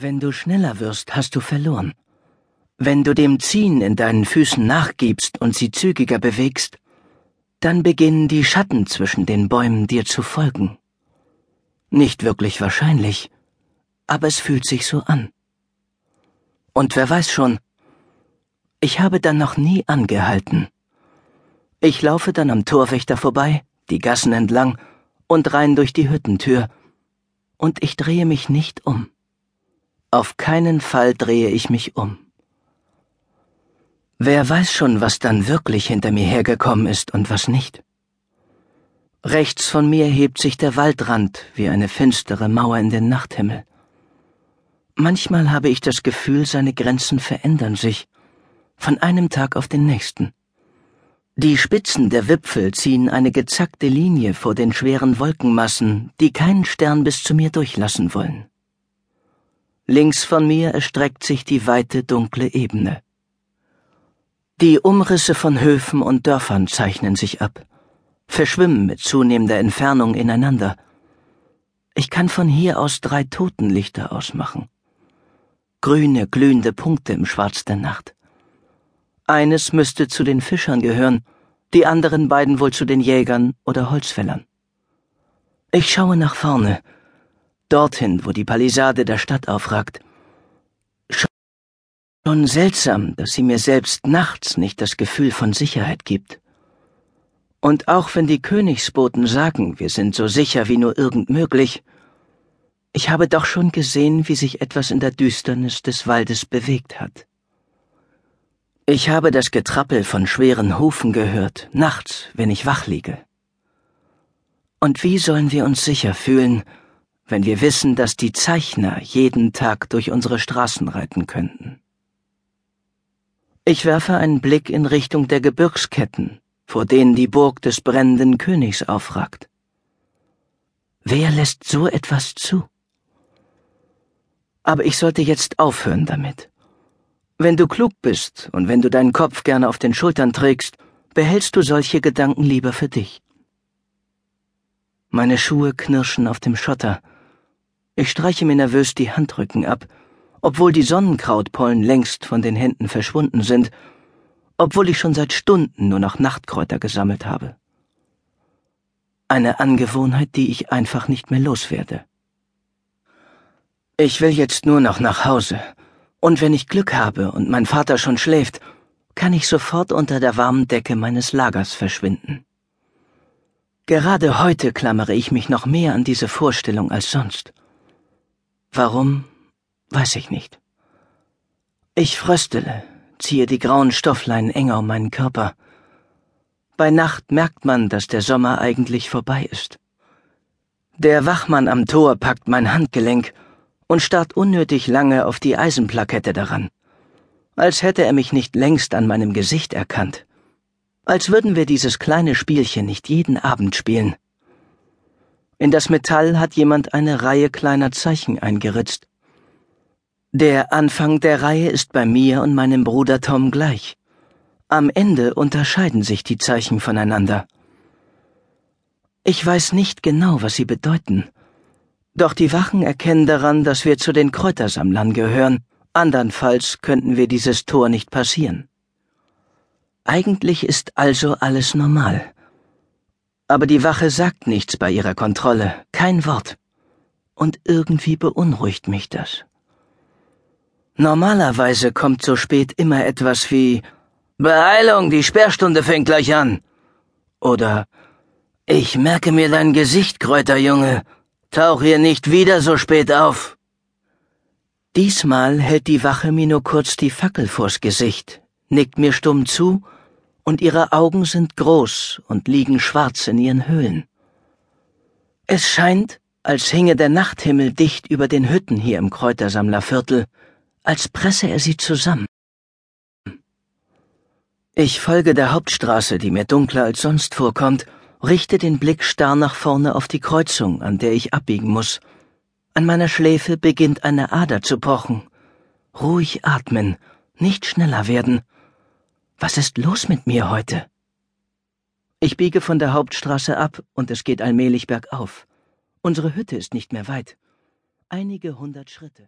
Wenn du schneller wirst, hast du verloren. Wenn du dem Ziehen in deinen Füßen nachgibst und sie zügiger bewegst, dann beginnen die Schatten zwischen den Bäumen dir zu folgen. Nicht wirklich wahrscheinlich, aber es fühlt sich so an. Und wer weiß schon, ich habe dann noch nie angehalten. Ich laufe dann am Torwächter vorbei, die Gassen entlang und rein durch die Hüttentür, und ich drehe mich nicht um. Auf keinen Fall drehe ich mich um. Wer weiß schon, was dann wirklich hinter mir hergekommen ist und was nicht. Rechts von mir hebt sich der Waldrand wie eine finstere Mauer in den Nachthimmel. Manchmal habe ich das Gefühl, seine Grenzen verändern sich, von einem Tag auf den nächsten. Die Spitzen der Wipfel ziehen eine gezackte Linie vor den schweren Wolkenmassen, die keinen Stern bis zu mir durchlassen wollen. Links von mir erstreckt sich die weite dunkle Ebene. Die Umrisse von Höfen und Dörfern zeichnen sich ab, verschwimmen mit zunehmender Entfernung ineinander. Ich kann von hier aus drei Totenlichter ausmachen. Grüne, glühende Punkte im Schwarz der Nacht. Eines müsste zu den Fischern gehören, die anderen beiden wohl zu den Jägern oder Holzfällern. Ich schaue nach vorne, dorthin, wo die Palisade der Stadt aufragt. Schon seltsam, dass sie mir selbst nachts nicht das Gefühl von Sicherheit gibt. Und auch wenn die Königsboten sagen, wir sind so sicher wie nur irgend möglich, ich habe doch schon gesehen, wie sich etwas in der Düsternis des Waldes bewegt hat. Ich habe das Getrappel von schweren Hufen gehört, nachts, wenn ich wach liege. Und wie sollen wir uns sicher fühlen, wenn wir wissen, dass die Zeichner jeden Tag durch unsere Straßen reiten könnten. Ich werfe einen Blick in Richtung der Gebirgsketten, vor denen die Burg des brennenden Königs aufragt. Wer lässt so etwas zu? Aber ich sollte jetzt aufhören damit. Wenn du klug bist und wenn du deinen Kopf gerne auf den Schultern trägst, behältst du solche Gedanken lieber für dich. Meine Schuhe knirschen auf dem Schotter, ich streiche mir nervös die Handrücken ab, obwohl die Sonnenkrautpollen längst von den Händen verschwunden sind, obwohl ich schon seit Stunden nur noch Nachtkräuter gesammelt habe. Eine Angewohnheit, die ich einfach nicht mehr loswerde. Ich will jetzt nur noch nach Hause, und wenn ich Glück habe und mein Vater schon schläft, kann ich sofort unter der warmen Decke meines Lagers verschwinden. Gerade heute klammere ich mich noch mehr an diese Vorstellung als sonst. Warum, weiß ich nicht. Ich fröstele, ziehe die grauen Stoffleinen enger um meinen Körper. Bei Nacht merkt man, dass der Sommer eigentlich vorbei ist. Der Wachmann am Tor packt mein Handgelenk und starrt unnötig lange auf die Eisenplakette daran, als hätte er mich nicht längst an meinem Gesicht erkannt, als würden wir dieses kleine Spielchen nicht jeden Abend spielen. In das Metall hat jemand eine Reihe kleiner Zeichen eingeritzt. Der Anfang der Reihe ist bei mir und meinem Bruder Tom gleich. Am Ende unterscheiden sich die Zeichen voneinander. Ich weiß nicht genau, was sie bedeuten. Doch die Wachen erkennen daran, dass wir zu den Kräutersammlern gehören, andernfalls könnten wir dieses Tor nicht passieren. Eigentlich ist also alles normal aber die Wache sagt nichts bei ihrer Kontrolle, kein Wort. Und irgendwie beunruhigt mich das. Normalerweise kommt so spät immer etwas wie Beeilung, die Sperrstunde fängt gleich an. Oder Ich merke mir dein Gesicht, Kräuterjunge. Tauch hier nicht wieder so spät auf. Diesmal hält die Wache mir nur kurz die Fackel vors Gesicht, nickt mir stumm zu und ihre Augen sind groß und liegen schwarz in ihren Höhlen. Es scheint, als hinge der Nachthimmel dicht über den Hütten hier im Kräutersammlerviertel, als presse er sie zusammen. Ich folge der Hauptstraße, die mir dunkler als sonst vorkommt, richte den Blick starr nach vorne auf die Kreuzung, an der ich abbiegen muss. An meiner Schläfe beginnt eine Ader zu pochen. Ruhig atmen, nicht schneller werden, was ist los mit mir heute? Ich biege von der Hauptstraße ab und es geht allmählich bergauf. Unsere Hütte ist nicht mehr weit. Einige hundert Schritte.